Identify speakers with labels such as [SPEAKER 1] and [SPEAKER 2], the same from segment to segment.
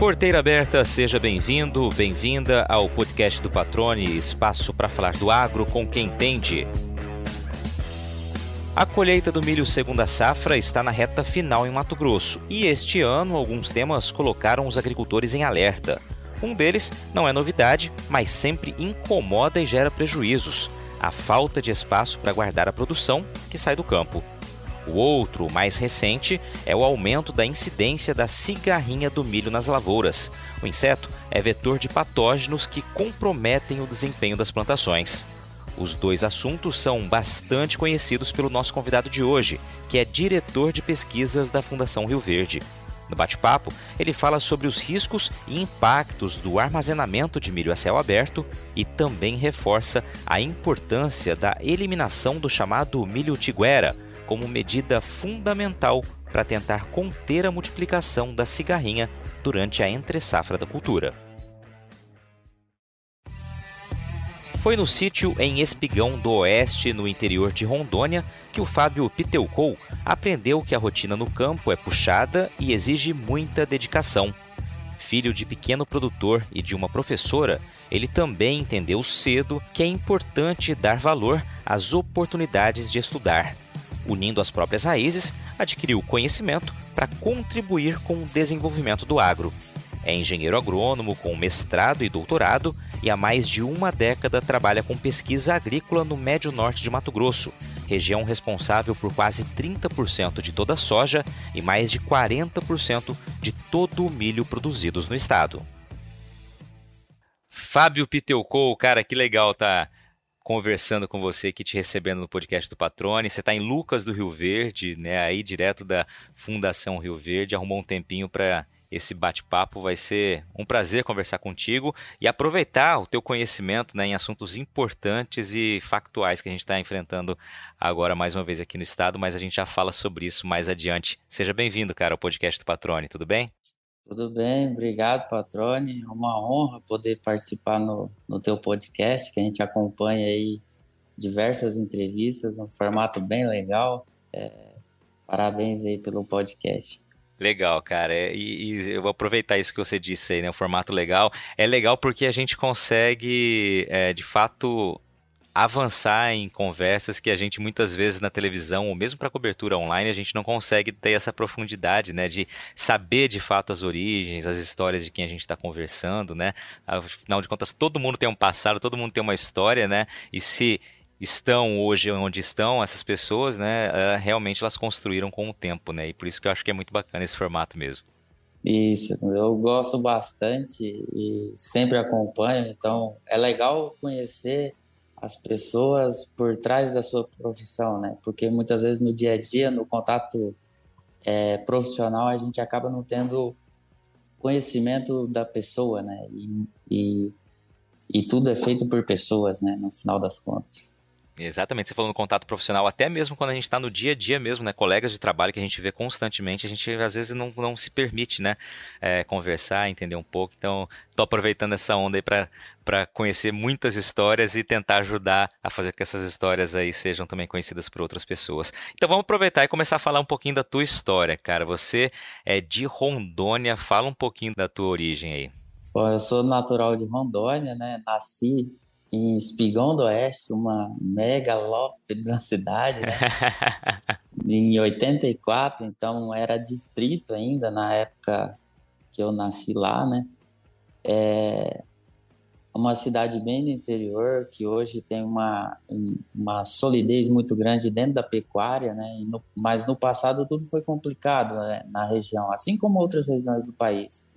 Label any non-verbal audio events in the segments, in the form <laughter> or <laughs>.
[SPEAKER 1] Porteira aberta, seja bem-vindo, bem-vinda ao podcast do Patrone, espaço para falar do agro com quem entende. A colheita do milho segunda safra está na reta final em Mato Grosso e este ano alguns temas colocaram os agricultores em alerta. Um deles não é novidade, mas sempre incomoda e gera prejuízos: a falta de espaço para guardar a produção que sai do campo. O outro, mais recente, é o aumento da incidência da cigarrinha do milho nas lavouras. O inseto é vetor de patógenos que comprometem o desempenho das plantações. Os dois assuntos são bastante conhecidos pelo nosso convidado de hoje, que é diretor de pesquisas da Fundação Rio Verde. No bate-papo, ele fala sobre os riscos e impactos do armazenamento de milho a céu aberto e também reforça a importância da eliminação do chamado milho tiguera como medida fundamental para tentar conter a multiplicação da cigarrinha durante a entre-safra da cultura. Foi no sítio em Espigão do Oeste, no interior de Rondônia, que o Fábio Piteucou aprendeu que a rotina no campo é puxada e exige muita dedicação. Filho de pequeno produtor e de uma professora, ele também entendeu cedo que é importante dar valor às oportunidades de estudar unindo as próprias raízes, adquiriu conhecimento para contribuir com o desenvolvimento do agro. É engenheiro agrônomo com mestrado e doutorado e há mais de uma década trabalha com pesquisa agrícola no Médio Norte de Mato Grosso, região responsável por quase 30% de toda a soja e mais de 40% de todo o milho produzidos no estado. Fábio Piteucou, cara, que legal tá conversando com você aqui, te recebendo no podcast do Patrone. Você está em Lucas do Rio Verde, né? Aí direto da Fundação Rio Verde, arrumou um tempinho para esse bate-papo. Vai ser um prazer conversar contigo e aproveitar o teu conhecimento né, em assuntos importantes e factuais que a gente está enfrentando agora mais uma vez aqui no estado, mas a gente já fala sobre isso mais adiante. Seja bem-vindo, cara, ao podcast do Patrone, tudo bem?
[SPEAKER 2] Tudo bem, obrigado, Patrone. É uma honra poder participar no, no teu podcast, que a gente acompanha aí diversas entrevistas, um formato bem legal. É, parabéns aí pelo podcast.
[SPEAKER 1] Legal, cara. É, e, e, eu vou aproveitar isso que você disse aí, né? O formato legal. É legal porque a gente consegue, é, de fato, avançar em conversas que a gente muitas vezes na televisão ou mesmo para cobertura online a gente não consegue ter essa profundidade, né, de saber de fato as origens, as histórias de quem a gente está conversando, né? Afinal de contas, todo mundo tem um passado, todo mundo tem uma história, né? E se estão hoje onde estão essas pessoas, né, eh, realmente elas construíram com o tempo, né? E por isso que eu acho que é muito bacana esse formato mesmo.
[SPEAKER 2] Isso, eu gosto bastante e sempre acompanho, então é legal conhecer as pessoas por trás da sua profissão, né? Porque muitas vezes no dia a dia, no contato é, profissional, a gente acaba não tendo conhecimento da pessoa, né? E, e, e tudo é feito por pessoas, né? No final das contas.
[SPEAKER 1] Exatamente, você falou no contato profissional, até mesmo quando a gente está no dia a dia mesmo, né? Colegas de trabalho que a gente vê constantemente, a gente às vezes não, não se permite, né? É, conversar, entender um pouco. Então, estou aproveitando essa onda aí para conhecer muitas histórias e tentar ajudar a fazer com que essas histórias aí sejam também conhecidas por outras pessoas. Então, vamos aproveitar e começar a falar um pouquinho da tua história, cara. Você é de Rondônia, fala um pouquinho da tua origem aí.
[SPEAKER 2] Bom, eu sou natural de Rondônia, né? Nasci em Espigão do Oeste, uma megalópole da cidade, né? <laughs> em 84, então era distrito ainda na época que eu nasci lá, né? É uma cidade bem do interior que hoje tem uma, uma solidez muito grande dentro da pecuária, né? No, mas no passado tudo foi complicado né? na região, assim como outras regiões do país.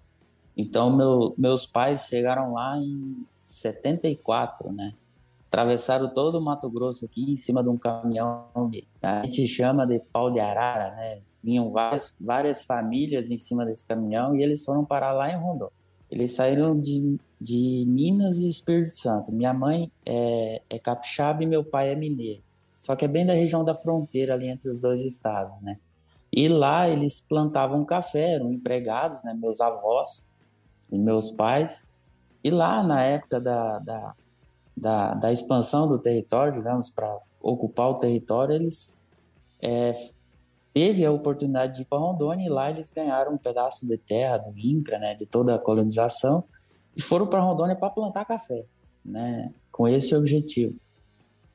[SPEAKER 2] Então meu, meus pais chegaram lá em 74, né? Atravessaram todo o Mato Grosso aqui em cima de um caminhão que a gente chama de pau de arara, né? Vinham várias, várias famílias em cima desse caminhão e eles foram parar lá em Rondônia. Eles saíram de, de Minas e Espírito Santo. Minha mãe é, é capixaba e meu pai é mineiro. Só que é bem da região da fronteira ali entre os dois estados, né? E lá eles plantavam café, eram empregados, né? Meus avós e meus pais. E lá, na época da, da, da, da expansão do território, digamos, para ocupar o território, eles é, teve a oportunidade de ir para Rondônia e lá eles ganharam um pedaço de terra do INCRA, né, de toda a colonização, e foram para Rondônia para plantar café, né, com esse objetivo.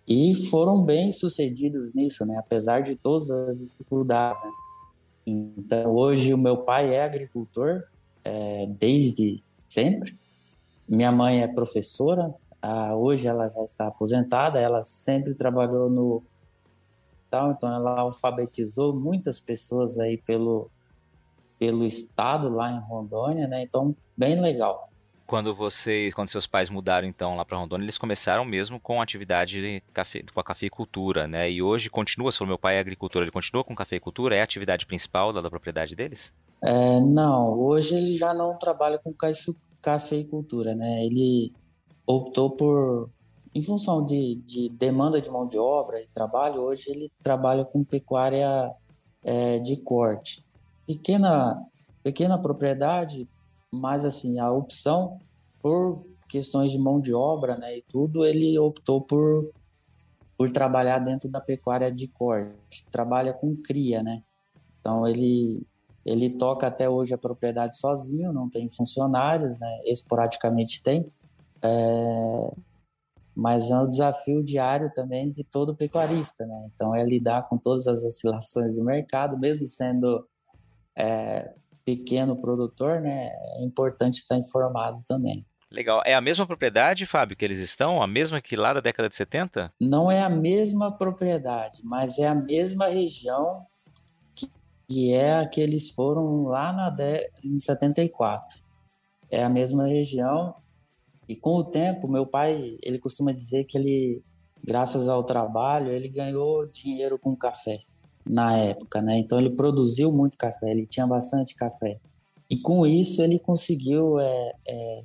[SPEAKER 2] E foram bem sucedidos nisso, né, apesar de todas as dificuldades. Né. Então, hoje o meu pai é agricultor, é, desde sempre. Minha mãe é professora, ah, hoje ela já está aposentada, ela sempre trabalhou no tal, então ela alfabetizou muitas pessoas aí pelo pelo estado lá em Rondônia, né? Então, bem legal.
[SPEAKER 1] Quando vocês, quando seus pais mudaram então lá para Rondônia, eles começaram mesmo com atividade café, com a cafeicultura, né? E hoje continua, se for meu pai é agricultor, ele continua com cafeicultura? É a atividade principal da, da propriedade deles?
[SPEAKER 2] É, não, hoje ele já não trabalha com cafeicultura, né? Ele optou por em função de, de demanda de mão de obra e trabalho, hoje ele trabalha com pecuária é, de corte. Pequena, pequena propriedade, mas assim, a opção por questões de mão de obra né, e tudo, ele optou por, por trabalhar dentro da pecuária de corte. Trabalha com cria, né? Então ele, ele toca até hoje a propriedade sozinho, não tem funcionários, né? Esporadicamente tem. É, mas é um desafio diário também de todo pecuarista, né? Então é lidar com todas as oscilações do mercado, mesmo sendo é, pequeno produtor, né? É importante estar informado também.
[SPEAKER 1] Legal. É a mesma propriedade, Fábio, que eles estão? A mesma que lá da década de 70?
[SPEAKER 2] Não é a mesma propriedade, mas é a mesma região que, é a que eles foram lá na de, em 74. É a mesma região e com o tempo, meu pai, ele costuma dizer que ele, graças ao trabalho, ele ganhou dinheiro com café na época, né? Então ele produziu muito café, ele tinha bastante café. E com isso ele conseguiu, é, é,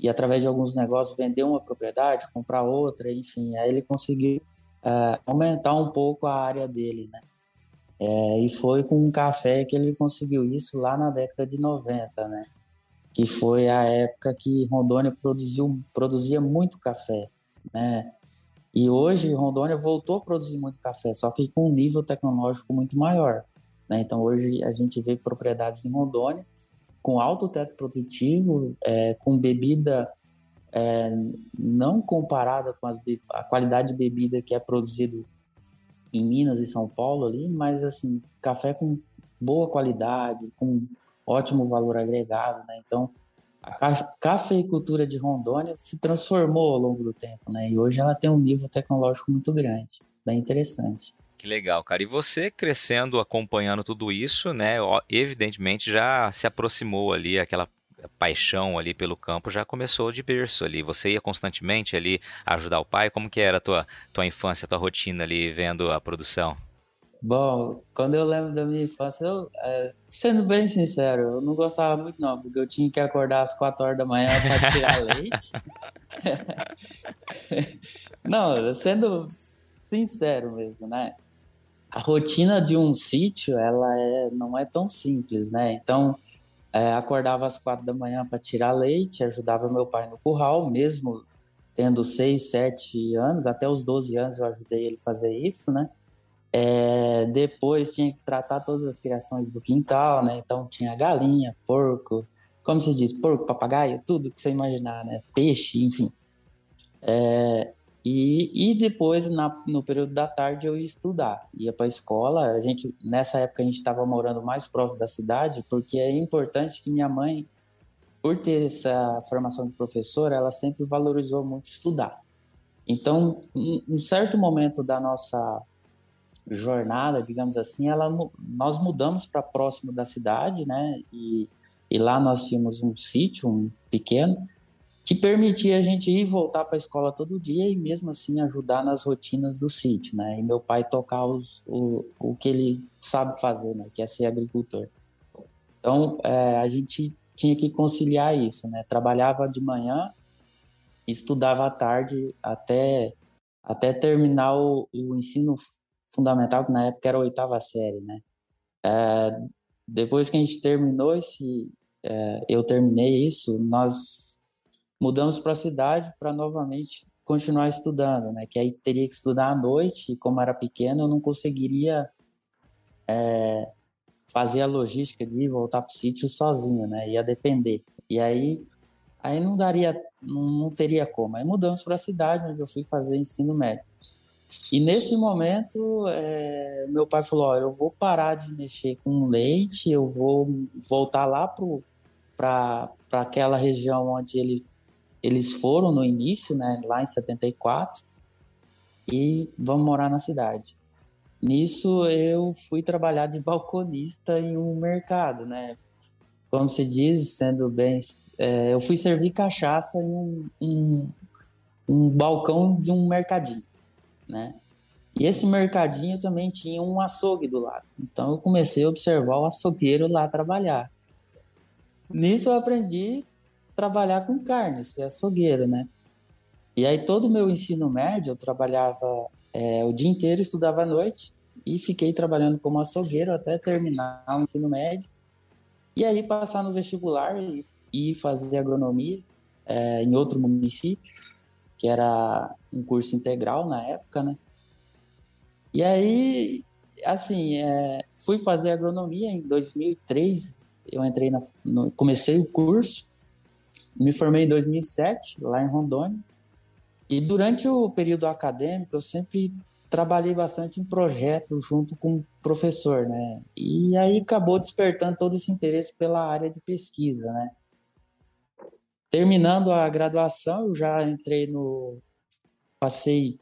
[SPEAKER 2] e através de alguns negócios, vender uma propriedade, comprar outra, enfim. Aí ele conseguiu é, aumentar um pouco a área dele, né? É, e foi com um café que ele conseguiu isso lá na década de 90, né? que foi a época que Rondônia produziu, produzia muito café, né? E hoje Rondônia voltou a produzir muito café, só que com um nível tecnológico muito maior. Né? Então hoje a gente vê propriedades em Rondônia com alto teto produtivo, é, com bebida é, não comparada com as, a qualidade de bebida que é produzido em Minas e São Paulo ali, mas assim café com boa qualidade, com ótimo valor agregado, né? Então, a cafeicultura de Rondônia se transformou ao longo do tempo, né? E hoje ela tem um nível tecnológico muito grande, bem interessante.
[SPEAKER 1] Que legal, cara. E você crescendo, acompanhando tudo isso, né? Evidentemente já se aproximou ali aquela paixão ali pelo campo já começou de berço ali. Você ia constantemente ali ajudar o pai? Como que era a tua, tua infância, a tua rotina ali vendo a produção?
[SPEAKER 2] Bom, quando eu lembro da minha infância, eu, é, sendo bem sincero, eu não gostava muito não, porque eu tinha que acordar às 4 horas da manhã para <laughs> tirar leite. <laughs> não, sendo sincero mesmo, né? A rotina de um sítio, ela é, não é tão simples, né? Então, é, acordava às quatro da manhã para tirar leite, ajudava meu pai no curral, mesmo tendo seis, sete anos, até os 12 anos eu ajudei ele a fazer isso, né? É, depois tinha que tratar todas as criações do quintal, né? Então tinha galinha, porco, como se diz, porco, papagaio, tudo que você imaginar, né? Peixe, enfim. É, e, e depois, na, no período da tarde, eu ia estudar. Ia para a escola. A gente, nessa época, a gente estava morando mais próximo da cidade, porque é importante que minha mãe, por ter essa formação de professora, ela sempre valorizou muito estudar. Então, em um certo momento da nossa jornada, digamos assim, ela, nós mudamos para próximo da cidade, né? E, e lá nós tínhamos um sítio, um pequeno, que permitia a gente ir voltar para a escola todo dia e mesmo assim ajudar nas rotinas do sítio, né? E meu pai tocar os, o, o que ele sabe fazer, né? Que é ser agricultor. Então, é, a gente tinha que conciliar isso, né? Trabalhava de manhã, estudava à tarde até, até terminar o, o ensino fundamental, que na época era a oitava série, né? É, depois que a gente terminou esse, é, eu terminei isso, nós mudamos para a cidade para novamente continuar estudando, né? Que aí teria que estudar à noite e como era pequeno eu não conseguiria é, fazer a logística de voltar para o sítio sozinho, né? Ia depender. E aí, aí não daria, não teria como. Aí mudamos para a cidade onde eu fui fazer ensino médio. E nesse momento, é, meu pai falou: ó, eu vou parar de mexer com leite, eu vou voltar lá para aquela região onde ele, eles foram no início, né, lá em 74, e vamos morar na cidade. Nisso eu fui trabalhar de balconista em um mercado, né? Como se diz, sendo bem, é, eu fui servir cachaça em um, um, um balcão de um mercadinho, né? E esse mercadinho também tinha um açougue do lado. Então eu comecei a observar o açougueiro lá trabalhar. Nisso eu aprendi trabalhar com carne, ser açougueiro, né? E aí todo o meu ensino médio eu trabalhava é, o dia inteiro, estudava à noite e fiquei trabalhando como açougueiro até terminar o ensino médio. E aí passar no vestibular e, e fazer agronomia é, em outro município, que era um curso integral na época, né? E aí, assim, é, fui fazer agronomia em 2003. Eu entrei na, no, comecei o curso, me formei em 2007 lá em Rondônia. E durante o período acadêmico, eu sempre trabalhei bastante em projetos junto com o professor, né? E aí acabou despertando todo esse interesse pela área de pesquisa, né? Terminando a graduação, eu já entrei no passei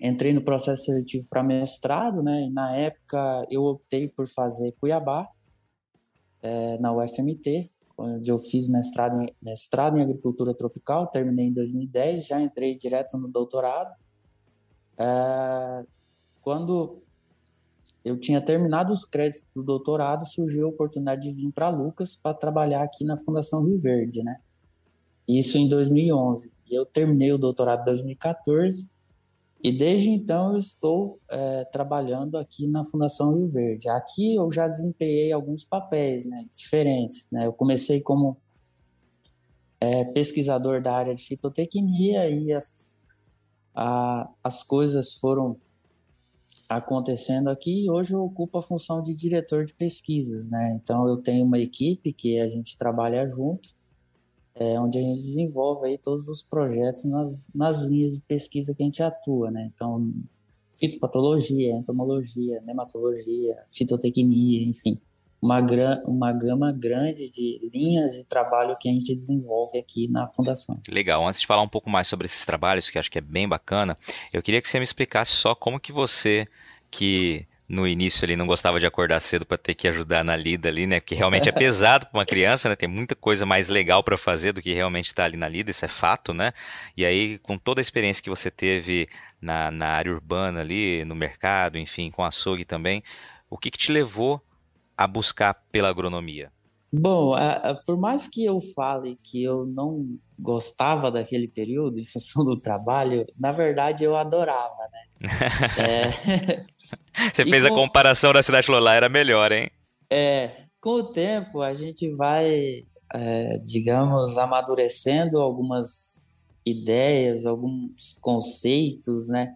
[SPEAKER 2] entrei no processo seletivo para mestrado, né? E na época eu optei por fazer Cuiabá é, na UFMT, onde eu fiz mestrado em, mestrado em agricultura tropical, terminei em 2010, já entrei direto no doutorado é, quando eu tinha terminado os créditos do doutorado, surgiu a oportunidade de vir para Lucas para trabalhar aqui na Fundação Rio Verde, né? Isso em 2011. E eu terminei o doutorado em 2014 e desde então eu estou é, trabalhando aqui na Fundação Rio Verde. Aqui eu já desempenhei alguns papéis né, diferentes. Né? Eu comecei como é, pesquisador da área de fitotecnia e as, a, as coisas foram acontecendo aqui e hoje eu ocupo a função de diretor de pesquisas, né? Então eu tenho uma equipe que a gente trabalha junto, é, onde a gente desenvolve aí todos os projetos nas, nas linhas de pesquisa que a gente atua, né? Então fitopatologia, entomologia, nematologia, fitotecnia, enfim uma, uma gama grande de linhas de trabalho que a gente desenvolve aqui na Fundação.
[SPEAKER 1] Legal. Antes de falar um pouco mais sobre esses trabalhos, que acho que é bem bacana, eu queria que você me explicasse só como que você, que no início ele não gostava de acordar cedo para ter que ajudar na lida ali, né? Porque realmente é pesado para uma <laughs> criança, né? Tem muita coisa mais legal para fazer do que realmente estar tá ali na lida, isso é fato, né? E aí, com toda a experiência que você teve na, na área urbana ali, no mercado, enfim, com açougue também, o que, que te levou a buscar pela agronomia?
[SPEAKER 2] Bom, a, a, por mais que eu fale que eu não gostava daquele período em função do trabalho, na verdade eu adorava, né? <laughs>
[SPEAKER 1] é... <laughs> Você fez com... a comparação da cidade Lolá, era melhor, hein?
[SPEAKER 2] É, com o tempo a gente vai, é, digamos, amadurecendo algumas ideias, alguns conceitos, né?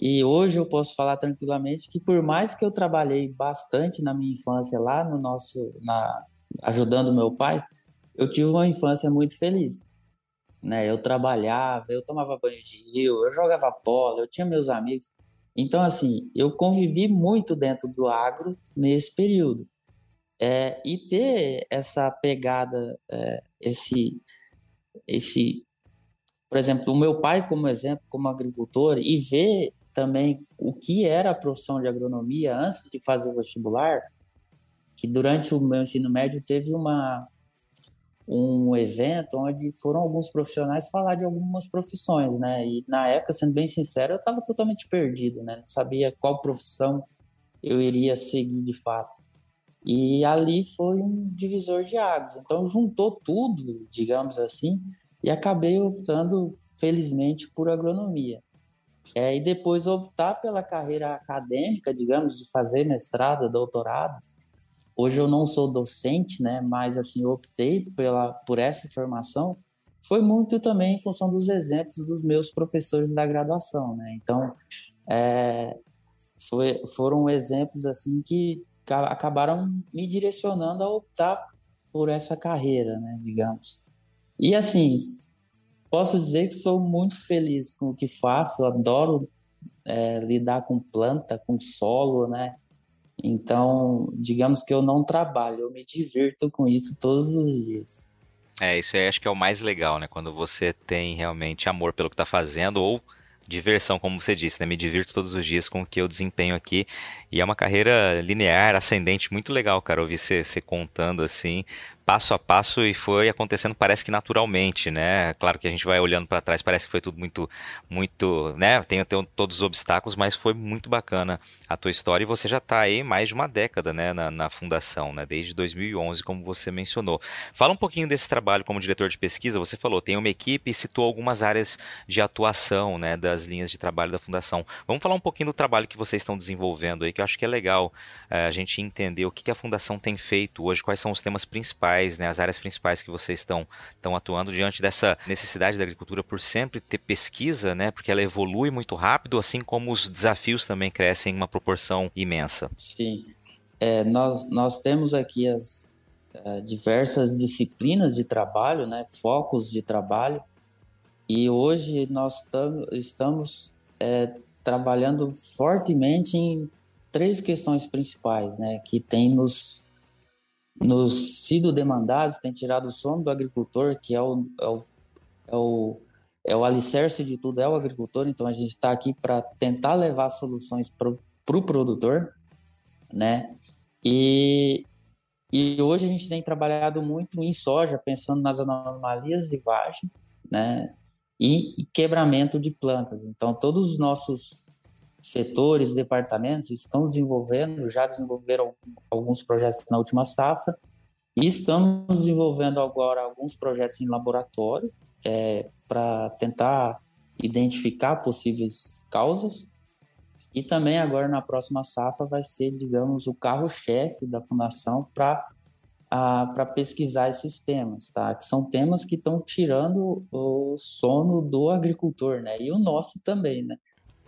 [SPEAKER 2] E hoje eu posso falar tranquilamente que por mais que eu trabalhei bastante na minha infância lá no nosso na ajudando meu pai, eu tive uma infância muito feliz. Né? Eu trabalhava, eu tomava banho de rio, eu jogava bola, eu tinha meus amigos. Então assim, eu convivi muito dentro do agro nesse período. É, e ter essa pegada, é, esse esse por exemplo, o meu pai como exemplo, como agricultor, e ver também o que era a profissão de agronomia antes de fazer o vestibular, que durante o meu ensino médio teve uma um evento onde foram alguns profissionais falar de algumas profissões, né? E na época, sendo bem sincero, eu estava totalmente perdido, né? Não sabia qual profissão eu iria seguir de fato. E ali foi um divisor de águas. Então juntou tudo, digamos assim, e acabei optando felizmente por agronomia. É, e depois optar pela carreira acadêmica, digamos, de fazer mestrado, doutorado. Hoje eu não sou docente, né, mas assim optei pela por essa formação. Foi muito também em função dos exemplos dos meus professores da graduação, né? Então, é, foi, foram exemplos assim que acabaram me direcionando a optar por essa carreira, né, digamos. E assim, posso dizer que sou muito feliz com o que faço, adoro é, lidar com planta, com solo, né? Então, digamos que eu não trabalho, eu me divirto com isso todos os dias.
[SPEAKER 1] É, isso aí acho que é o mais legal, né? Quando você tem realmente amor pelo que está fazendo ou diversão, como você disse, né? Me divirto todos os dias com o que eu desempenho aqui. E é uma carreira linear, ascendente, muito legal, cara, ouvir você, você contando assim passo a passo e foi acontecendo parece que naturalmente, né? Claro que a gente vai olhando para trás, parece que foi tudo muito, muito, né? Tem, todos os obstáculos, mas foi muito bacana a tua história e você já está aí mais de uma década, né? Na, na, fundação, né? Desde 2011, como você mencionou. Fala um pouquinho desse trabalho como diretor de pesquisa. Você falou, tem uma equipe e citou algumas áreas de atuação, né? Das linhas de trabalho da fundação. Vamos falar um pouquinho do trabalho que vocês estão desenvolvendo aí, que eu acho que é legal é, a gente entender o que, que a fundação tem feito hoje, quais são os temas principais principais, né, as áreas principais que vocês estão, estão atuando diante dessa necessidade da agricultura por sempre ter pesquisa, né, porque ela evolui muito rápido, assim como os desafios também crescem em uma proporção imensa.
[SPEAKER 2] Sim, é, nós, nós temos aqui as é, diversas disciplinas de trabalho, né, focos de trabalho, e hoje nós tam, estamos é, trabalhando fortemente em três questões principais, né, que tem nos nos sido demandados, tem tirado o sono do agricultor, que é o, é o, é o, é o alicerce de tudo, é o agricultor. Então a gente está aqui para tentar levar soluções para o pro produtor, né? E, e hoje a gente tem trabalhado muito em soja, pensando nas anomalias de vagem, né? E quebramento de plantas. Então todos os nossos setores, departamentos estão desenvolvendo, já desenvolveram alguns projetos na última safra e estamos desenvolvendo agora alguns projetos em laboratório é, para tentar identificar possíveis causas e também agora na próxima safra vai ser, digamos, o carro-chefe da fundação para para pesquisar esses temas, tá? Que são temas que estão tirando o sono do agricultor, né? E o nosso também, né?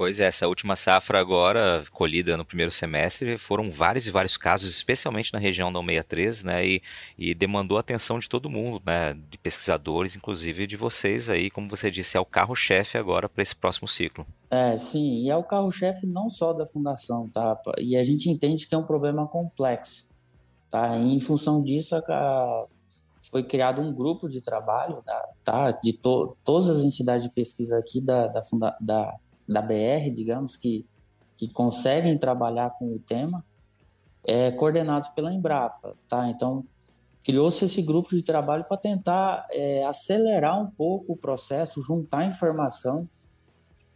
[SPEAKER 1] Pois é, essa última safra agora, colhida no primeiro semestre, foram vários e vários casos, especialmente na região da 163, né, e, e demandou a atenção de todo mundo, né, de pesquisadores, inclusive de vocês aí, como você disse, é o carro-chefe agora para esse próximo ciclo.
[SPEAKER 2] É, sim, e é o carro-chefe não só da fundação, tá, e a gente entende que é um problema complexo, tá, e em função disso, a, foi criado um grupo de trabalho, tá, tá? De to, todas as entidades de pesquisa aqui da, da, funda, da da BR, digamos, que, que conseguem trabalhar com o tema, é, coordenados pela Embrapa, tá? Então, criou-se esse grupo de trabalho para tentar é, acelerar um pouco o processo, juntar informação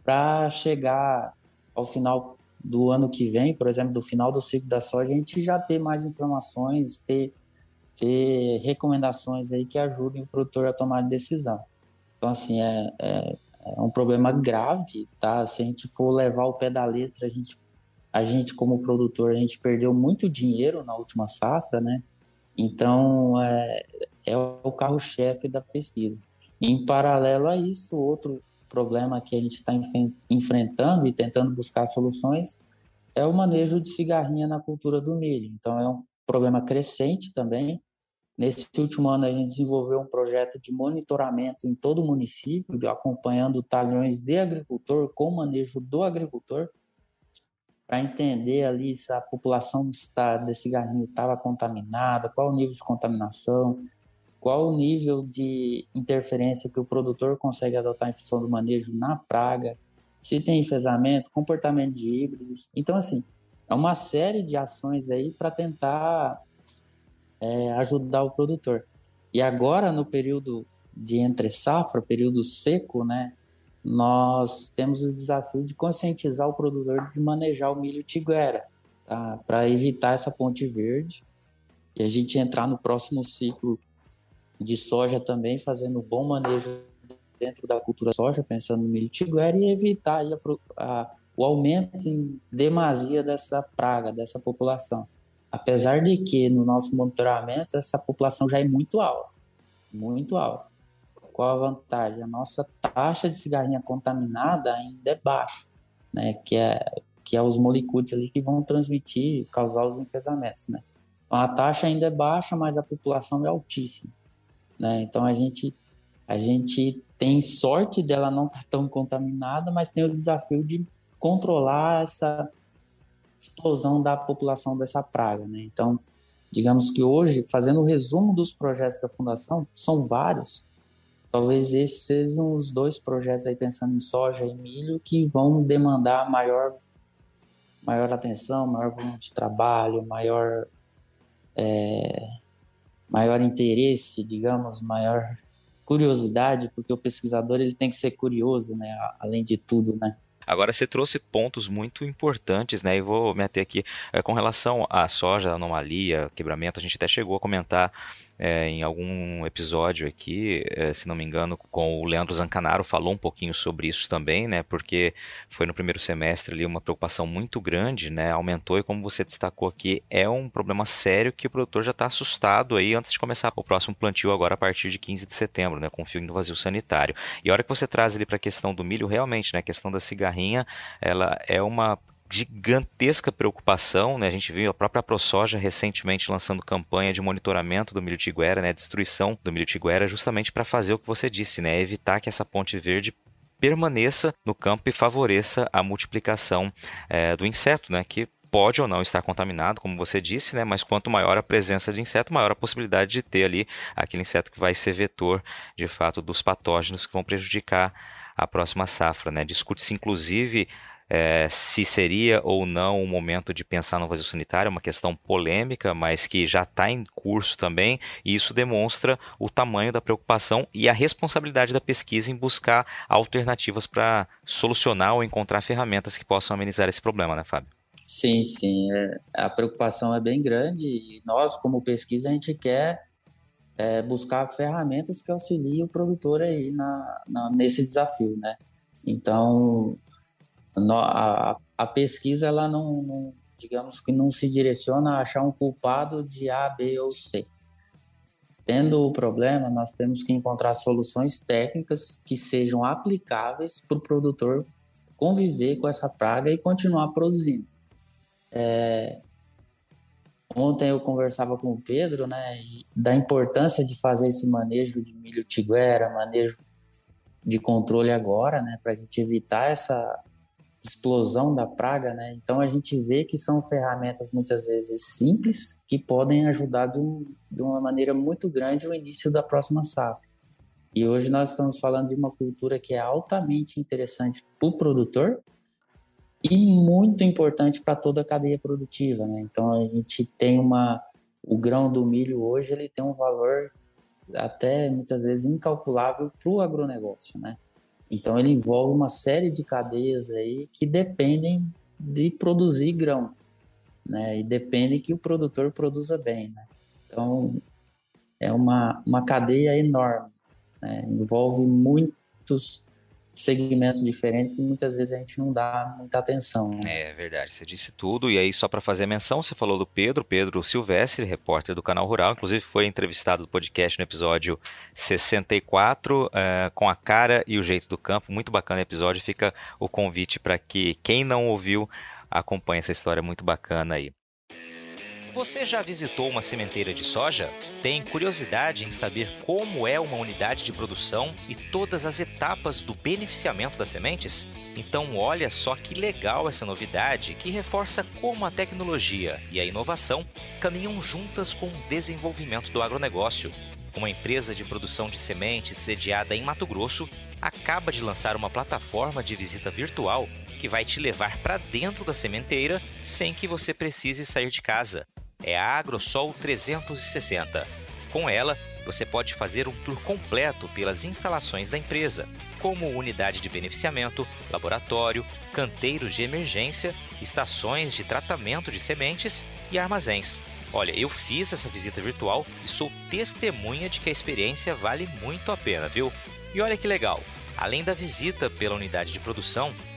[SPEAKER 2] para chegar ao final do ano que vem, por exemplo, do final do ciclo da soja, a gente já ter mais informações, ter, ter recomendações aí que ajudem o produtor a tomar decisão. Então, assim, é, é é um problema grave, tá? Se a gente for levar o pé da letra, a gente, a gente como produtor, a gente perdeu muito dinheiro na última safra, né? Então, é, é o carro-chefe da pesquisa. Em paralelo a isso, outro problema que a gente está enfrentando e tentando buscar soluções é o manejo de cigarrinha na cultura do milho. Então, é um problema crescente também, Nesse último ano, a gente desenvolveu um projeto de monitoramento em todo o município, acompanhando talhões de agricultor com manejo do agricultor, para entender ali se a população desse garrinho estava contaminada, qual o nível de contaminação, qual o nível de interferência que o produtor consegue adotar em função do manejo na praga, se tem enfesamento, comportamento de híbridos. Então, assim, é uma série de ações aí para tentar é, ajudar o produtor. E agora, no período de entre safra, período seco, né, nós temos o desafio de conscientizar o produtor de manejar o milho tiguera, tá? para evitar essa ponte verde e a gente entrar no próximo ciclo de soja também, fazendo bom manejo dentro da cultura soja, pensando no milho tiguera e evitar a, a, o aumento em demasia dessa praga, dessa população. Apesar de que no nosso monitoramento essa população já é muito alta, muito alta. Qual a vantagem? A nossa taxa de cigarrinha contaminada ainda é baixa, né? Que é que é os molicutes ali que vão transmitir, causar os enfesamentos, né? Então a taxa ainda é baixa, mas a população é altíssima, né? Então a gente a gente tem sorte dela não estar tá tão contaminada, mas tem o desafio de controlar essa explosão da população dessa praga, né? Então, digamos que hoje, fazendo o resumo dos projetos da fundação, são vários. Talvez esses sejam os dois projetos aí pensando em soja e milho que vão demandar maior maior atenção, maior volume de trabalho, maior é, maior interesse, digamos, maior curiosidade, porque o pesquisador ele tem que ser curioso, né, além de tudo, né.
[SPEAKER 1] Agora você trouxe pontos muito importantes, né? E vou me ater aqui é, com relação à soja, anomalia, quebramento. A gente até chegou a comentar é, em algum episódio aqui, é, se não me engano, com o Leandro Zancanaro, falou um pouquinho sobre isso também, né? Porque foi no primeiro semestre ali uma preocupação muito grande, né? Aumentou e como você destacou aqui, é um problema sério que o produtor já está assustado aí antes de começar o próximo plantio agora a partir de 15 de setembro, né? Com o fio do vazio sanitário. E a hora que você traz ali para a questão do milho, realmente, né? A questão da cigarrinha, ela é uma gigantesca preocupação, né? A gente viu a própria ProSoja recentemente lançando campanha de monitoramento do milho tiguera, né? Destruição do milho tiguera, justamente para fazer o que você disse, né? Evitar que essa ponte verde permaneça no campo e favoreça a multiplicação é, do inseto, né? Que pode ou não estar contaminado, como você disse, né? Mas quanto maior a presença de inseto, maior a possibilidade de ter ali aquele inseto que vai ser vetor, de fato, dos patógenos que vão prejudicar a próxima safra, né? Discute-se inclusive é, se seria ou não o momento de pensar no vazio sanitário, é uma questão polêmica, mas que já está em curso também, e isso demonstra o tamanho da preocupação e a responsabilidade da pesquisa em buscar alternativas para solucionar ou encontrar ferramentas que possam amenizar esse problema, né, Fábio?
[SPEAKER 2] Sim, sim. É, a preocupação é bem grande e nós, como pesquisa, a gente quer é, buscar ferramentas que auxiliem o produtor aí na, na, nesse desafio, né? Então, a, a pesquisa ela não, não, digamos que não se direciona a achar um culpado de A, B ou C. Tendo o problema, nós temos que encontrar soluções técnicas que sejam aplicáveis para o produtor conviver com essa praga e continuar produzindo. É... Ontem eu conversava com o Pedro, né, da importância de fazer esse manejo de milho tiguera, manejo de controle agora, né, para a gente evitar essa explosão da praga, né? Então a gente vê que são ferramentas muitas vezes simples que podem ajudar de, um, de uma maneira muito grande o início da próxima safra. E hoje nós estamos falando de uma cultura que é altamente interessante para o produtor e muito importante para toda a cadeia produtiva, né? Então a gente tem uma o grão do milho hoje ele tem um valor até muitas vezes incalculável para o agronegócio, né? Então ele envolve uma série de cadeias aí que dependem de produzir grão, né? E dependem que o produtor produza bem, né? Então é uma, uma cadeia enorme, né? envolve muitos segmentos diferentes que muitas vezes a gente não dá muita atenção.
[SPEAKER 1] Né? É verdade, você disse tudo. E aí, só para fazer menção, você falou do Pedro, Pedro Silvestre, repórter do Canal Rural, inclusive foi entrevistado no podcast no episódio 64, uh, eh, com a cara e o jeito do campo. Muito bacana o episódio. Fica o convite para que quem não ouviu acompanhe essa história muito bacana aí. Você já visitou uma sementeira de soja? Tem curiosidade em saber como é uma unidade de produção e todas as etapas do beneficiamento das sementes? Então, olha só que legal essa novidade que reforça como a tecnologia e a inovação caminham juntas com o desenvolvimento do agronegócio. Uma empresa de produção de sementes sediada em Mato Grosso acaba de lançar uma plataforma de visita virtual que vai te levar para dentro da sementeira sem que você precise sair de casa é a AgroSol 360. Com ela, você pode fazer um tour completo pelas instalações da empresa, como unidade de beneficiamento, laboratório, canteiros de emergência, estações de tratamento de sementes e armazéns. Olha, eu fiz essa visita virtual e sou testemunha de que a experiência vale muito a pena, viu? E olha que legal! Além da visita pela unidade de produção,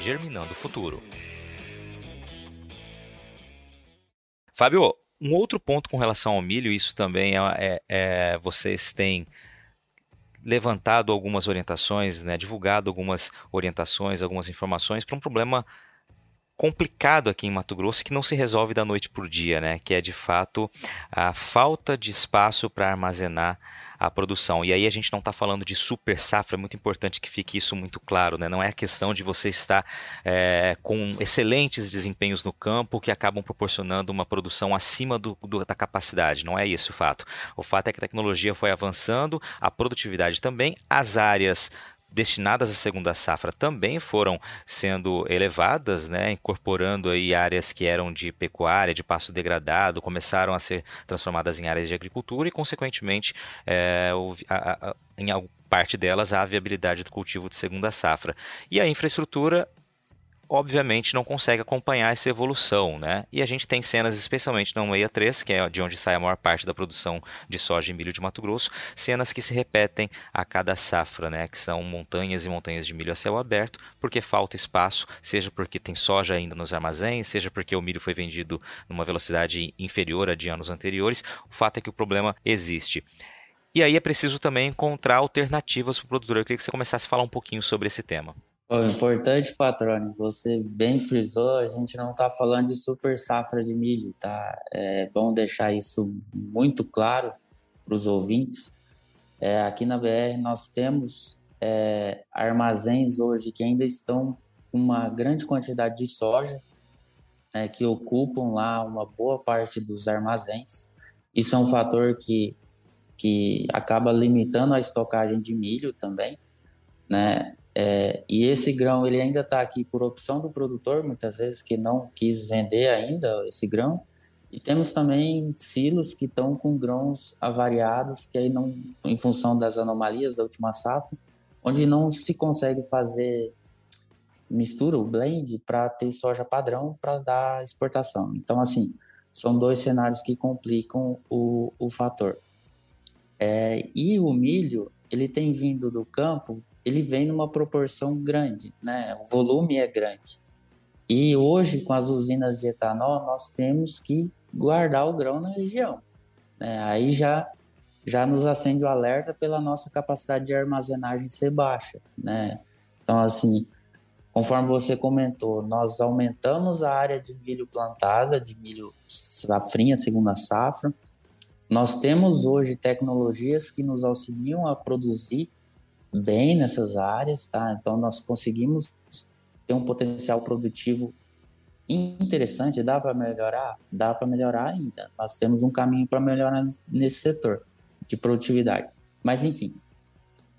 [SPEAKER 1] germinando o futuro. Fábio, um outro ponto com relação ao milho, isso também é, é, é vocês têm levantado algumas orientações, né, divulgado algumas orientações, algumas informações para um problema complicado aqui em Mato Grosso que não se resolve da noite por dia, né? Que é de fato a falta de espaço para armazenar a produção. E aí a gente não está falando de super safra, é muito importante que fique isso muito claro, né? Não é a questão de você estar é, com excelentes desempenhos no campo que acabam proporcionando uma produção acima do, do, da capacidade. Não é isso o fato. O fato é que a tecnologia foi avançando, a produtividade também, as áreas destinadas à segunda safra também foram sendo elevadas, né, incorporando aí áreas que eram de pecuária, de pasto degradado, começaram a ser transformadas em áreas de agricultura e, consequentemente, é, a, a, em parte delas a viabilidade do cultivo de segunda safra. E a infraestrutura obviamente não consegue acompanhar essa evolução, né? E a gente tem cenas, especialmente na 163, que é de onde sai a maior parte da produção de soja e milho de Mato Grosso, cenas que se repetem a cada safra, né? Que são montanhas e montanhas de milho a céu aberto, porque falta espaço, seja porque tem soja ainda nos armazéns, seja porque o milho foi vendido numa velocidade inferior a de anos anteriores. O fato é que o problema existe. E aí é preciso também encontrar alternativas para o produtor. Eu queria que você começasse a falar um pouquinho sobre esse tema.
[SPEAKER 2] O importante, patrônio, você bem frisou, a gente não está falando de super safra de milho, tá? É bom deixar isso muito claro para os ouvintes. É, aqui na BR nós temos é, armazéns hoje que ainda estão com uma grande quantidade de soja, é, que ocupam lá uma boa parte dos armazéns. Isso é um fator que, que acaba limitando a estocagem de milho também, né? É, e esse grão ele ainda está aqui por opção do produtor, muitas vezes que não quis vender ainda esse grão. E temos também silos que estão com grãos avariados, que aí não, em função das anomalias da última safra, onde não se consegue fazer mistura, o blend, para ter soja padrão para dar exportação. Então, assim, são dois cenários que complicam o, o fator. É, e o milho, ele tem vindo do campo ele vem numa proporção grande, né? O volume é grande. E hoje, com as usinas de etanol, nós temos que guardar o grão na região. Né? Aí já, já nos acende o alerta pela nossa capacidade de armazenagem ser baixa. Né? Então, assim, conforme você comentou, nós aumentamos a área de milho plantada, de milho safrinha, segunda safra. Nós temos hoje tecnologias que nos auxiliam a produzir bem nessas áreas, tá? Então nós conseguimos ter um potencial produtivo interessante, dá para melhorar, dá para melhorar ainda. Nós temos um caminho para melhorar nesse setor de produtividade. Mas enfim,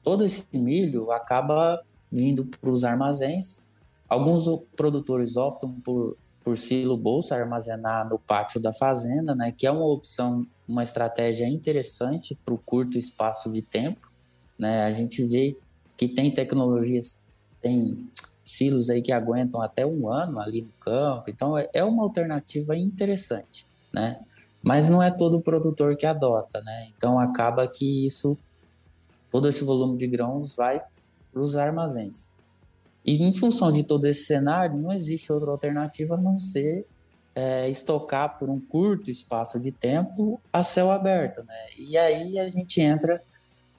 [SPEAKER 2] todo esse milho acaba vindo para os armazéns. Alguns produtores optam por por silo bolsa armazenar no pátio da fazenda, né, que é uma opção, uma estratégia interessante para o curto espaço de tempo. Né? A gente vê que tem tecnologias, tem silos aí que aguentam até um ano ali no campo, então é, é uma alternativa interessante, né? Mas não é todo produtor que adota, né? Então acaba que isso, todo esse volume de grãos vai para os armazéns. E em função de todo esse cenário, não existe outra alternativa a não ser é, estocar por um curto espaço de tempo a céu aberto, né? E aí a gente entra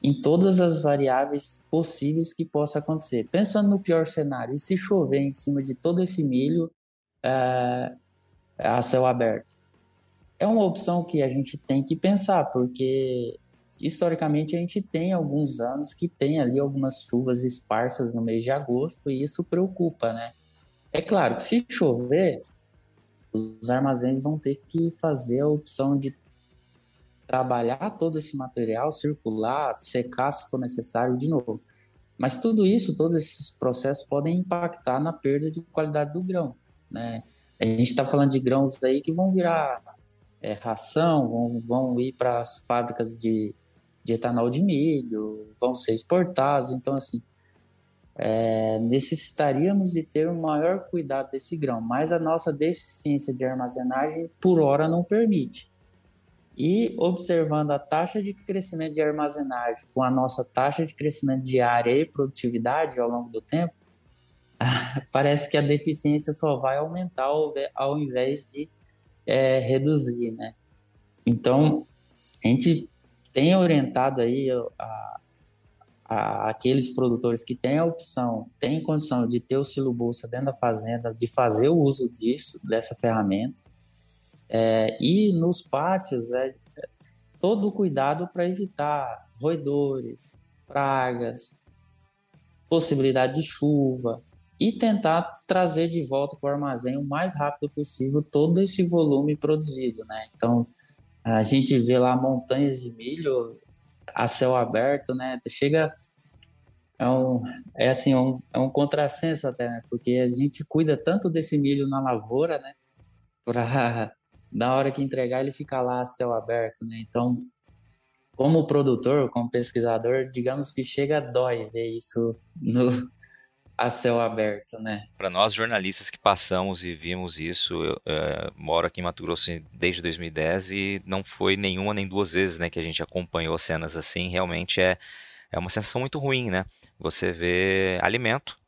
[SPEAKER 2] em todas as variáveis possíveis que possa acontecer. Pensando no pior cenário, e se chover em cima de todo esse milho é, a céu aberto? É uma opção que a gente tem que pensar, porque historicamente a gente tem alguns anos que tem ali algumas chuvas esparsas no mês de agosto e isso preocupa, né? É claro que se chover, os armazéns vão ter que fazer a opção de trabalhar todo esse material, circular, secar se for necessário de novo. Mas tudo isso, todos esses processos podem impactar na perda de qualidade do grão, né? A gente está falando de grãos aí que vão virar é, ração, vão, vão ir para as fábricas de, de etanol de milho, vão ser exportados. Então, assim, é, necessitaríamos de ter um maior cuidado desse grão, mas a nossa deficiência de armazenagem por hora não permite. E observando a taxa de crescimento de armazenagem com a nossa taxa de crescimento de área e produtividade ao longo do tempo, <laughs> parece que a deficiência só vai aumentar ao invés de é, reduzir, né? Então, a gente tem orientado aí a, a, aqueles produtores que têm a opção, têm condição de ter o silo bolsa dentro da fazenda, de fazer o uso disso, dessa ferramenta. É, e nos pátios, é, todo o cuidado para evitar roedores, pragas, possibilidade de chuva e tentar trazer de volta para o armazém o mais rápido possível todo esse volume produzido, né? Então, a gente vê lá montanhas de milho a céu aberto, né? Chega é um é assim um, é um contrassenso até, né? Porque a gente cuida tanto desse milho na lavoura, né? Para na hora que entregar ele fica lá a céu aberto, né? Então, como produtor, como pesquisador, digamos que chega dói ver isso no a céu aberto, né?
[SPEAKER 1] Para nós jornalistas que passamos e vimos isso, eu é, moro aqui em Mato Grosso desde 2010 e não foi nenhuma nem duas vezes, né, que a gente acompanhou cenas assim. Realmente é é uma sensação muito ruim, né? Você vê alimento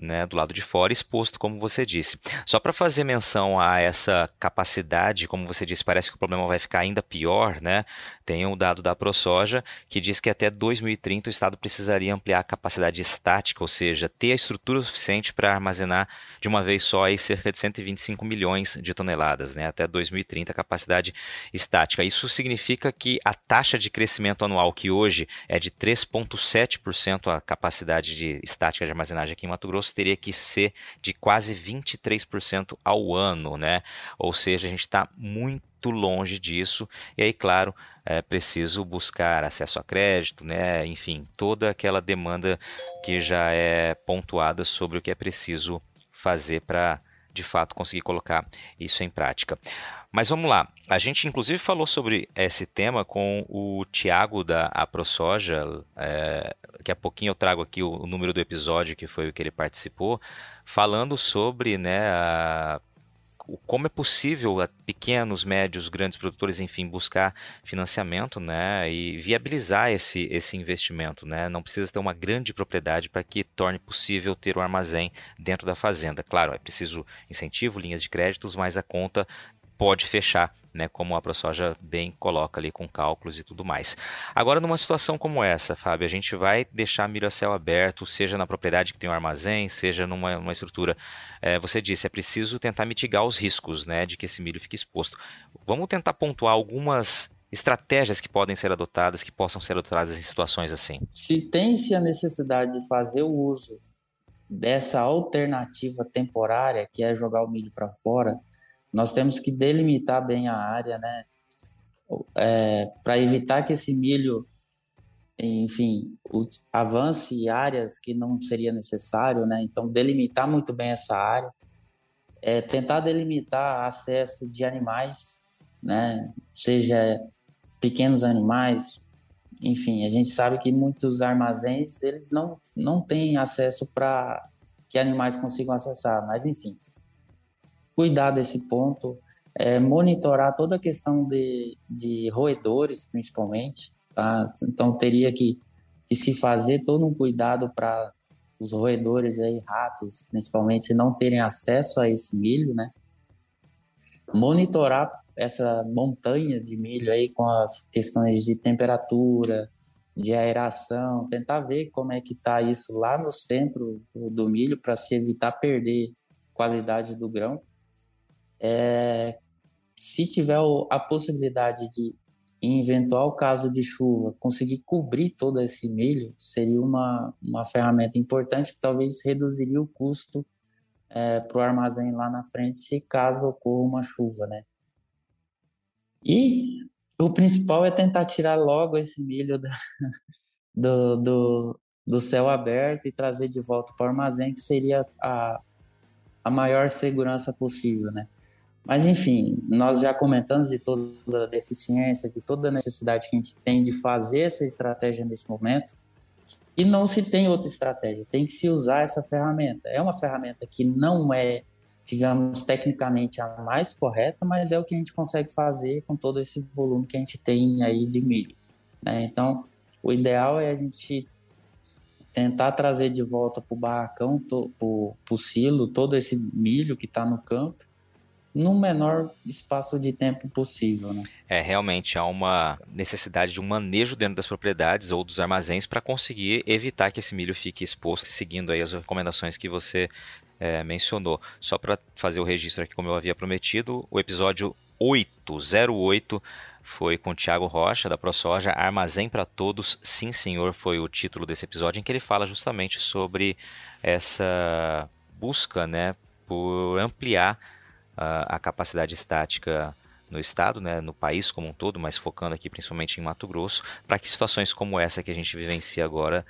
[SPEAKER 1] né, do lado de fora, exposto, como você disse. Só para fazer menção a essa capacidade, como você disse, parece que o problema vai ficar ainda pior, né? Tem um dado da ProSoja que diz que até 2030 o Estado precisaria ampliar a capacidade estática, ou seja, ter a estrutura suficiente para armazenar de uma vez só aí cerca de 125 milhões de toneladas, né? Até 2030 a capacidade estática. Isso significa que a taxa de crescimento anual que hoje é de 3,7% a capacidade de estática de armazenagem aqui em Mato Grosso teria que ser de quase 23% ao ano, né? Ou seja, a gente está muito longe disso. E aí, claro, é preciso buscar acesso a crédito, né? Enfim, toda aquela demanda que já é pontuada sobre o que é preciso fazer para de fato conseguir colocar isso em prática. Mas vamos lá, a gente inclusive falou sobre esse tema com o Tiago da AproSoja, é, daqui a pouquinho eu trago aqui o, o, número do episódio que foi o que ele participou, falando sobre né, a, como é possível a pequenos, médios, grandes produtores, enfim, buscar financiamento né, e viabilizar esse, esse investimento. Né? Não precisa ter uma grande propriedade para que torne possível ter o um armazém dentro da fazenda. Claro, é preciso incentivo, linhas de créditos, mas a conta pode fechar, né, como a ProSoja bem coloca ali com cálculos e tudo mais. Agora, numa situação como essa, Fábio, a gente vai deixar milho a céu aberto, seja na propriedade que tem um armazém, seja numa, estrutura. É, você disse, é preciso tentar mitigar os riscos né, de que esse milho fique exposto. Vamos tentar pontuar algumas estratégias que podem ser adotadas, que possam ser adotadas em situações assim.
[SPEAKER 2] Se tem-se a necessidade de fazer o uso dessa alternativa temporária, que é jogar o milho para fora, nós temos que delimitar bem a área, né? É, para evitar que esse milho, enfim, avance áreas que não seria necessário, né? Então, delimitar muito bem essa área, é, tentar delimitar acesso de animais, né? Seja pequenos animais, enfim, a gente sabe que muitos armazéns eles não não têm acesso para que animais consigam acessar, mas enfim, cuidar desse ponto, é, monitorar toda a questão de, de roedores, principalmente. Tá? Então, teria que, que se fazer todo um cuidado para os roedores aí, ratos, principalmente, não terem acesso a esse milho, né? Monitorar essa montanha de milho aí com as questões de temperatura, de aeração, tentar ver como é que está isso lá no centro do, do milho para se evitar perder qualidade do grão é, se tiver a possibilidade de, em eventual caso de chuva, conseguir cobrir todo esse milho, seria uma, uma ferramenta importante que talvez reduziria o custo é, para o armazém lá na frente, se caso ocorra uma chuva, né? E o principal é tentar tirar logo esse milho do, <laughs> do, do, do céu aberto e trazer de volta para o armazém, que seria a, a maior segurança possível, né? Mas, enfim, nós já comentamos de toda a deficiência, de toda a necessidade que a gente tem de fazer essa estratégia nesse momento. E não se tem outra estratégia, tem que se usar essa ferramenta. É uma ferramenta que não é, digamos, tecnicamente a mais correta, mas é o que a gente consegue fazer com todo esse volume que a gente tem aí de milho. Né? Então, o ideal é a gente tentar trazer de volta para o barracão, para o silo, todo esse milho que está no campo, no menor espaço de tempo possível. Né?
[SPEAKER 1] É, realmente há uma necessidade de um manejo dentro das propriedades ou dos armazéns para conseguir evitar que esse milho fique exposto, seguindo aí as recomendações que você é, mencionou. Só para fazer o registro aqui, como eu havia prometido, o episódio 808 foi com o Thiago Rocha, da ProSoja, Armazém para Todos, Sim Senhor, foi o título desse episódio, em que ele fala justamente sobre essa busca né, por ampliar uh, a capacidade estática no estado, né, no país como um todo, mas focando aqui principalmente em Mato Grosso, para que situações como essa que a gente vivencia agora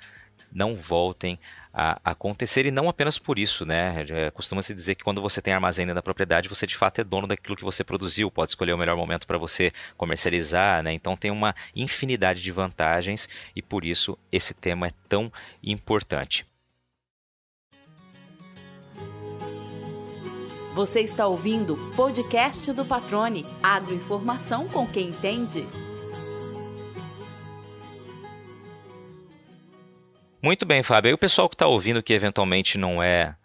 [SPEAKER 1] não voltem a acontecer e não apenas por isso, né? É, Costuma-se dizer que quando você tem armazém da propriedade, você de fato é dono daquilo que você produziu, pode escolher o melhor momento para você comercializar, né? Então tem uma infinidade de vantagens e por isso esse tema é tão importante.
[SPEAKER 3] Você está ouvindo o podcast do Patrone, agroinformação com quem entende.
[SPEAKER 1] Muito bem, Fábio. Aí o pessoal que está ouvindo que eventualmente não é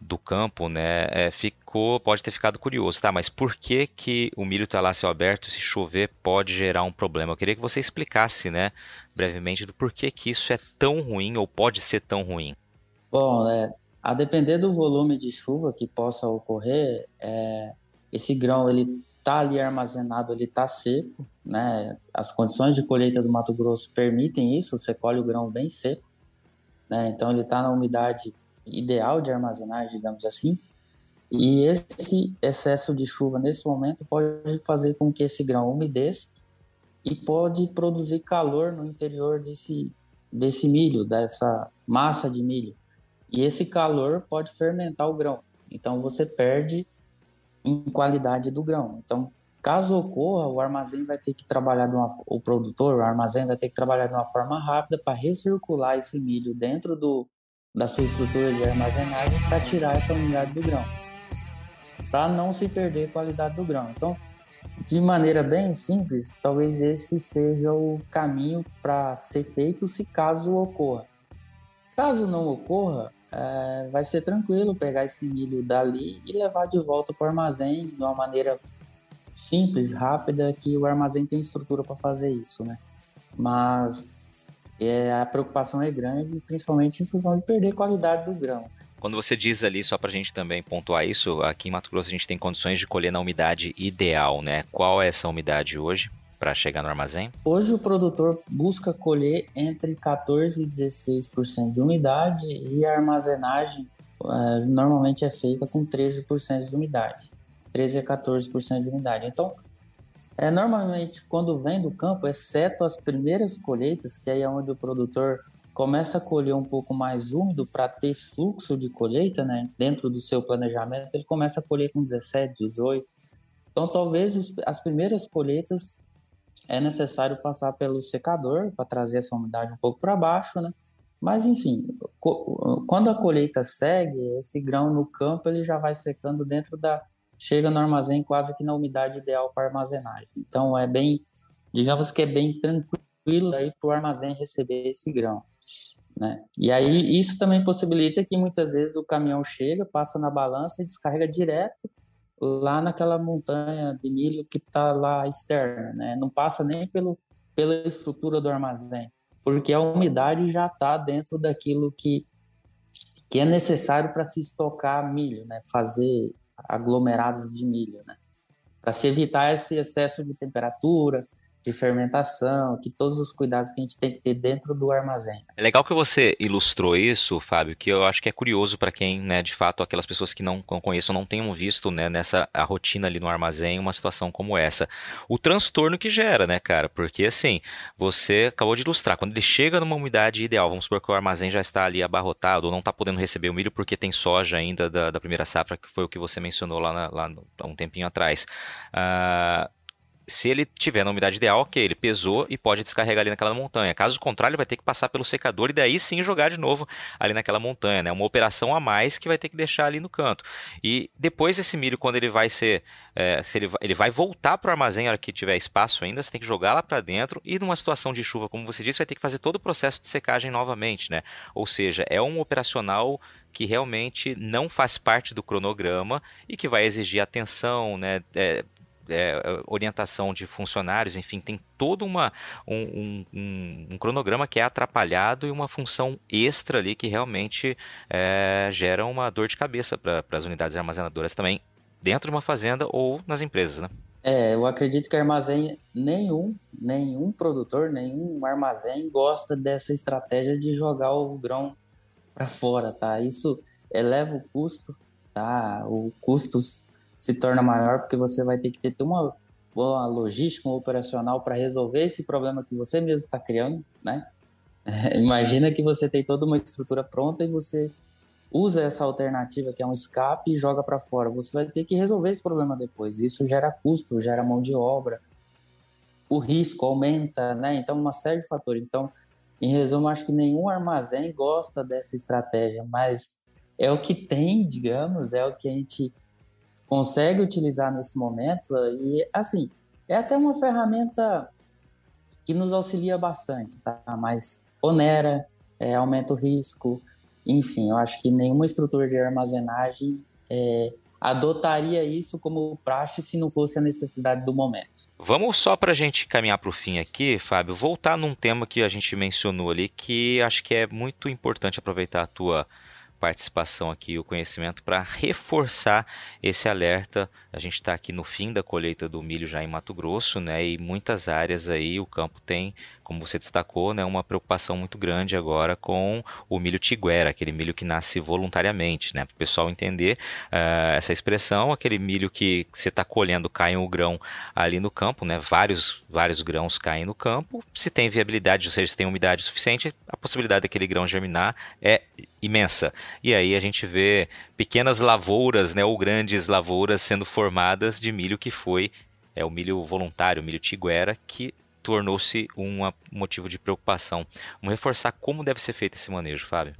[SPEAKER 1] do campo, né, é, ficou, pode ter ficado curioso, tá? Mas por que que o milho está lá céu aberto, se chover pode gerar um problema? Eu queria que você explicasse, né, brevemente do porquê que isso é tão ruim ou pode ser tão ruim.
[SPEAKER 2] Bom, é, a depender do volume de chuva que possa ocorrer, é, esse grão ele está ali armazenado, ele está seco, né? As condições de colheita do Mato Grosso permitem isso, você colhe o grão bem seco né? Então ele está na umidade ideal de armazenagem, digamos assim. E esse excesso de chuva nesse momento pode fazer com que esse grão umedeça e pode produzir calor no interior desse, desse milho, dessa massa de milho. E esse calor pode fermentar o grão. Então você perde em qualidade do grão. Então Caso ocorra, o armazém vai ter que trabalhar de uma, o produtor, o armazém vai ter que trabalhar de uma forma rápida para recircular esse milho dentro do, da sua estrutura de armazenagem para tirar essa umidade do grão, para não se perder a qualidade do grão. Então, de maneira bem simples, talvez esse seja o caminho para ser feito se caso ocorra. Caso não ocorra, é, vai ser tranquilo pegar esse milho dali e levar de volta para o armazém de uma maneira simples, rápida, que o armazém tem estrutura para fazer isso, né? Mas é, a preocupação é grande, principalmente em função de perder qualidade do grão.
[SPEAKER 1] Quando você diz ali, só para a gente também pontuar isso, aqui em Mato Grosso a gente tem condições de colher na umidade ideal, né? Qual é essa umidade hoje para chegar no armazém?
[SPEAKER 2] Hoje o produtor busca colher entre 14 e 16% de umidade e a armazenagem é, normalmente é feita com 13% de umidade. 13 a 14% de umidade. Então, é, normalmente, quando vem do campo, exceto as primeiras colheitas, que aí é onde o produtor começa a colher um pouco mais úmido para ter fluxo de colheita, né? Dentro do seu planejamento, ele começa a colher com 17, 18. Então, talvez as primeiras colheitas é necessário passar pelo secador para trazer essa umidade um pouco para baixo, né? Mas enfim, quando a colheita segue, esse grão no campo ele já vai secando dentro da, chega no armazém quase que na umidade ideal para armazenagem. Então é bem, digamos que é bem tranquilo aí para o armazém receber esse grão. Né? E aí isso também possibilita que muitas vezes o caminhão chega, passa na balança e descarrega direto lá naquela montanha de milho que está lá externa, né? Não passa nem pelo, pela estrutura do armazém, porque a umidade já está dentro daquilo que, que é necessário para se estocar milho, né? Fazer aglomerados de milho, né? Para se evitar esse excesso de temperatura, de fermentação, que todos os cuidados que a gente tem que ter dentro do armazém.
[SPEAKER 1] É legal que você ilustrou isso, Fábio, que eu acho que é curioso para quem, né, de fato, aquelas pessoas que não, conheçam, não tenham visto, né, nessa a rotina ali no armazém, uma situação como essa. O transtorno que gera, né, cara? Porque assim, você acabou de ilustrar, quando ele chega numa umidade ideal, vamos supor que o armazém já está ali abarrotado ou não está podendo receber o milho porque tem soja ainda da, da primeira safra, que foi o que você mencionou lá, na, lá há um tempinho atrás. Uh, se ele tiver na umidade ideal, ok, ele pesou e pode descarregar ali naquela montanha. Caso contrário, vai ter que passar pelo secador e daí sim jogar de novo ali naquela montanha, né? Uma operação a mais que vai ter que deixar ali no canto. E depois esse milho, quando ele vai ser, é, se ele, ele vai voltar para o armazém, na hora que tiver espaço ainda, você tem que jogar lá para dentro e numa situação de chuva, como você disse, vai ter que fazer todo o processo de secagem novamente, né? Ou seja, é um operacional que realmente não faz parte do cronograma e que vai exigir atenção, né? É, é, orientação de funcionários, enfim, tem todo uma, um, um, um, cronograma que é atrapalhado e uma função extra ali que realmente é, gera uma dor de cabeça para as unidades armazenadoras também, dentro de uma fazenda ou nas empresas, né?
[SPEAKER 2] É, eu acredito que armazém nenhum, nenhum produtor, nenhum armazém gosta dessa estratégia de jogar o grão para fora, tá? Isso eleva o custo, tá? O custos se torna maior porque você vai ter que ter uma, uma logística, operacional para resolver esse problema que você mesmo está criando, né? <laughs> Imagina que você tem toda uma estrutura pronta e você usa essa alternativa que é um escape e joga para fora. Você vai ter que resolver esse problema depois. Isso gera custo, gera mão de obra, o risco aumenta, né? Então, uma série de fatores. Então, em resumo, acho que nenhum armazém gosta dessa estratégia, mas é o que tem, digamos, é o que a gente consegue utilizar nesse momento e assim é até uma ferramenta que nos auxilia bastante, tá? Mas onera, é, aumenta o risco, enfim, eu acho que nenhuma estrutura de armazenagem é, adotaria isso como praxe se não fosse a necessidade do momento.
[SPEAKER 1] Vamos só para a gente caminhar para o fim aqui, Fábio, voltar num tema que a gente mencionou ali, que acho que é muito importante aproveitar a tua participação aqui, o conhecimento para reforçar esse alerta. A gente está aqui no fim da colheita do milho já em Mato Grosso, né? E muitas áreas aí o campo tem como você destacou, né, uma preocupação muito grande agora com o milho tiguera, aquele milho que nasce voluntariamente, né, para o pessoal entender uh, essa expressão, aquele milho que você está colhendo cai um grão ali no campo, né, vários, vários grãos caem no campo, se tem viabilidade, ou seja, se tem umidade suficiente, a possibilidade daquele grão germinar é imensa. E aí a gente vê pequenas lavouras, né, ou grandes lavouras sendo formadas de milho que foi é o milho voluntário, o milho tiguera, que tornou-se um motivo de preocupação. Vamos reforçar como deve ser feito esse manejo, Fábio.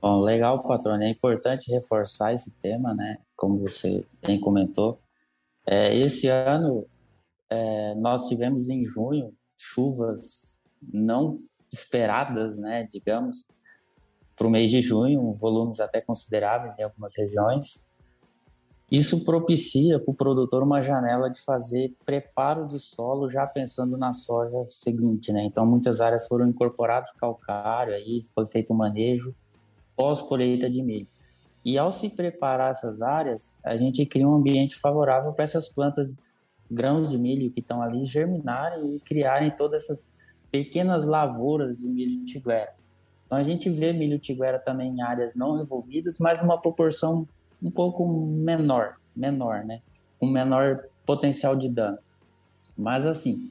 [SPEAKER 2] Bom, legal, patrônio. É importante reforçar esse tema, né? Como você bem comentou. É, esse ano, é, nós tivemos em junho chuvas não esperadas, né? Digamos, para o mês de junho, volumes até consideráveis em algumas regiões. Isso propicia para o produtor uma janela de fazer preparo de solo já pensando na soja seguinte, né? Então muitas áreas foram incorporadas calcário, aí foi feito um manejo pós colheita de milho. E ao se preparar essas áreas, a gente cria um ambiente favorável para essas plantas grãos de milho que estão ali germinarem e criarem todas essas pequenas lavouras de milho tiguera. Então a gente vê milho tiguera também em áreas não revolvidas, mas uma proporção um pouco menor, menor, né? Com menor potencial de dano. Mas assim,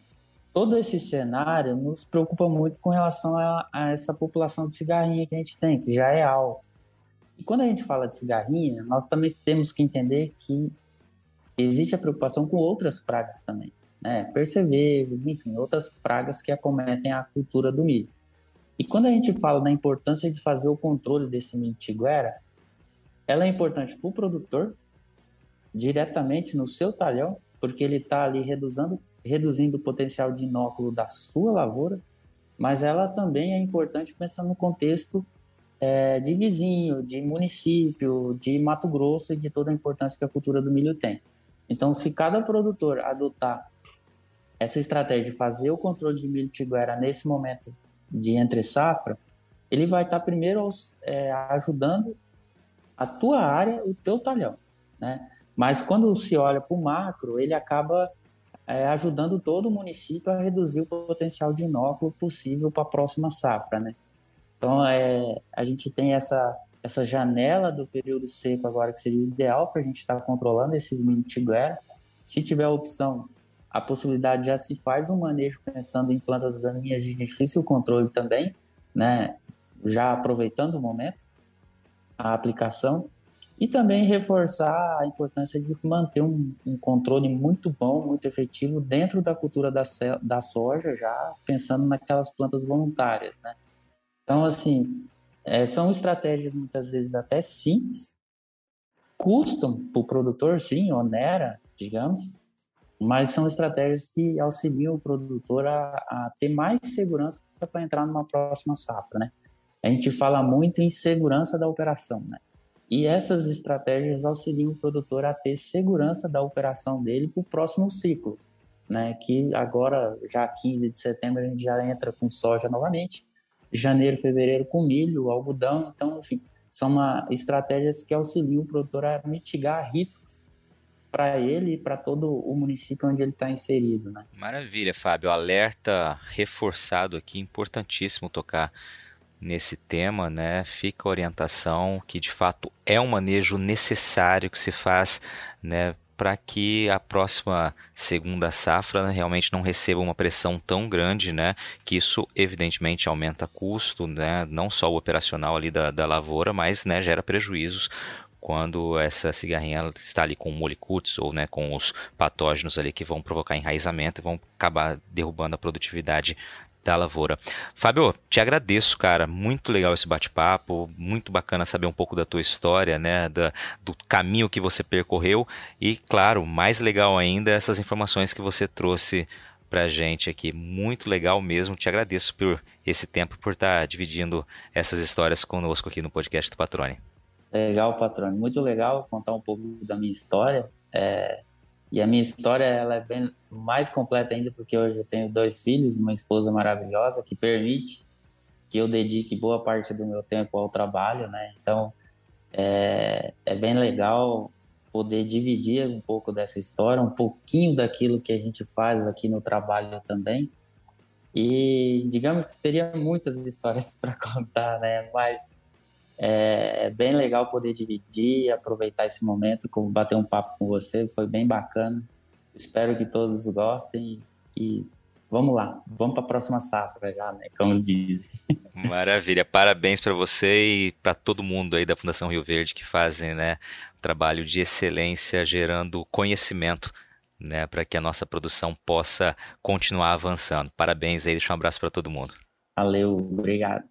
[SPEAKER 2] todo esse cenário nos preocupa muito com relação a, a, essa população de cigarrinha que a gente tem, que já é alta. E quando a gente fala de cigarrinha, nós também temos que entender que existe a preocupação com outras pragas também, né? Percevejos, enfim, outras pragas que acometem a cultura do milho. E quando a gente fala da importância de fazer o controle desse milho ela é importante para o produtor, diretamente no seu talhão, porque ele está ali reduzindo, reduzindo o potencial de inóculo da sua lavoura, mas ela também é importante pensando no contexto é, de vizinho, de município, de Mato Grosso e de toda a importância que a cultura do milho tem. Então, se cada produtor adotar essa estratégia de fazer o controle de milho tiguera nesse momento de entre safra, ele vai estar tá primeiro é, ajudando a tua área, o teu talhão, né? Mas quando se olha para o macro, ele acaba é, ajudando todo o município a reduzir o potencial de inóculo possível para a próxima safra, né? Então, é, a gente tem essa, essa janela do período seco agora, que seria ideal para a gente estar tá controlando esses mini tiguera. Se tiver a opção, a possibilidade já se faz um manejo pensando em plantas daninhas de difícil controle também, né? Já aproveitando o momento a aplicação. E também reforçar a importância de manter um, um controle muito bom, muito efetivo dentro da cultura da, da soja, já pensando naquelas plantas voluntárias, né? Então, assim, é, são estratégias muitas vezes até simples, custam para o produtor, sim, onera, digamos, mas são estratégias que auxiliam o produtor a, a ter mais segurança para entrar numa próxima safra, né? A gente fala muito em segurança da operação, né? E essas estratégias auxiliam o produtor a ter segurança da operação dele para o próximo ciclo, né? Que agora, já 15 de setembro, a gente já entra com soja novamente, janeiro, fevereiro com milho, algodão, então, enfim, são uma, estratégias que auxiliam o produtor a mitigar riscos para ele e para todo o município onde ele está inserido, né?
[SPEAKER 1] Maravilha, Fábio. Alerta reforçado aqui, importantíssimo tocar nesse tema, né, fica a orientação que de fato é um manejo necessário que se faz, né, para que a próxima segunda safra né, realmente não receba uma pressão tão grande, né, que isso evidentemente aumenta custo, né, não só o operacional ali da, da lavoura, mas né, gera prejuízos quando essa cigarrinha está ali com molicutes ou né, com os patógenos ali que vão provocar enraizamento e vão acabar derrubando a produtividade da lavoura. Fábio, te agradeço, cara. Muito legal esse bate-papo, muito bacana saber um pouco da tua história, né, da, do caminho que você percorreu e, claro, mais legal ainda essas informações que você trouxe pra gente aqui. Muito legal mesmo. Te agradeço por esse tempo, por estar tá dividindo essas histórias conosco aqui no podcast do Patrone.
[SPEAKER 2] Legal, Patrone. Muito legal contar um pouco da minha história. É, e a minha história ela é bem mais completa ainda porque hoje eu tenho dois filhos, uma esposa maravilhosa que permite que eu dedique boa parte do meu tempo ao trabalho, né? Então é, é bem legal poder dividir um pouco dessa história, um pouquinho daquilo que a gente faz aqui no trabalho também. E digamos que teria muitas histórias <laughs> para contar, né? Mas é, é, bem legal poder dividir, aproveitar esse momento, bater um papo com você, foi bem bacana. Espero que todos gostem e vamos lá, vamos para a próxima safra já, né? Como dizem. <laughs>
[SPEAKER 1] Maravilha, parabéns para você e para todo mundo aí da Fundação Rio Verde que fazem, né, um trabalho de excelência gerando conhecimento, né, para que a nossa produção possa continuar avançando. Parabéns aí, deixa um abraço para todo mundo.
[SPEAKER 2] Valeu, obrigado.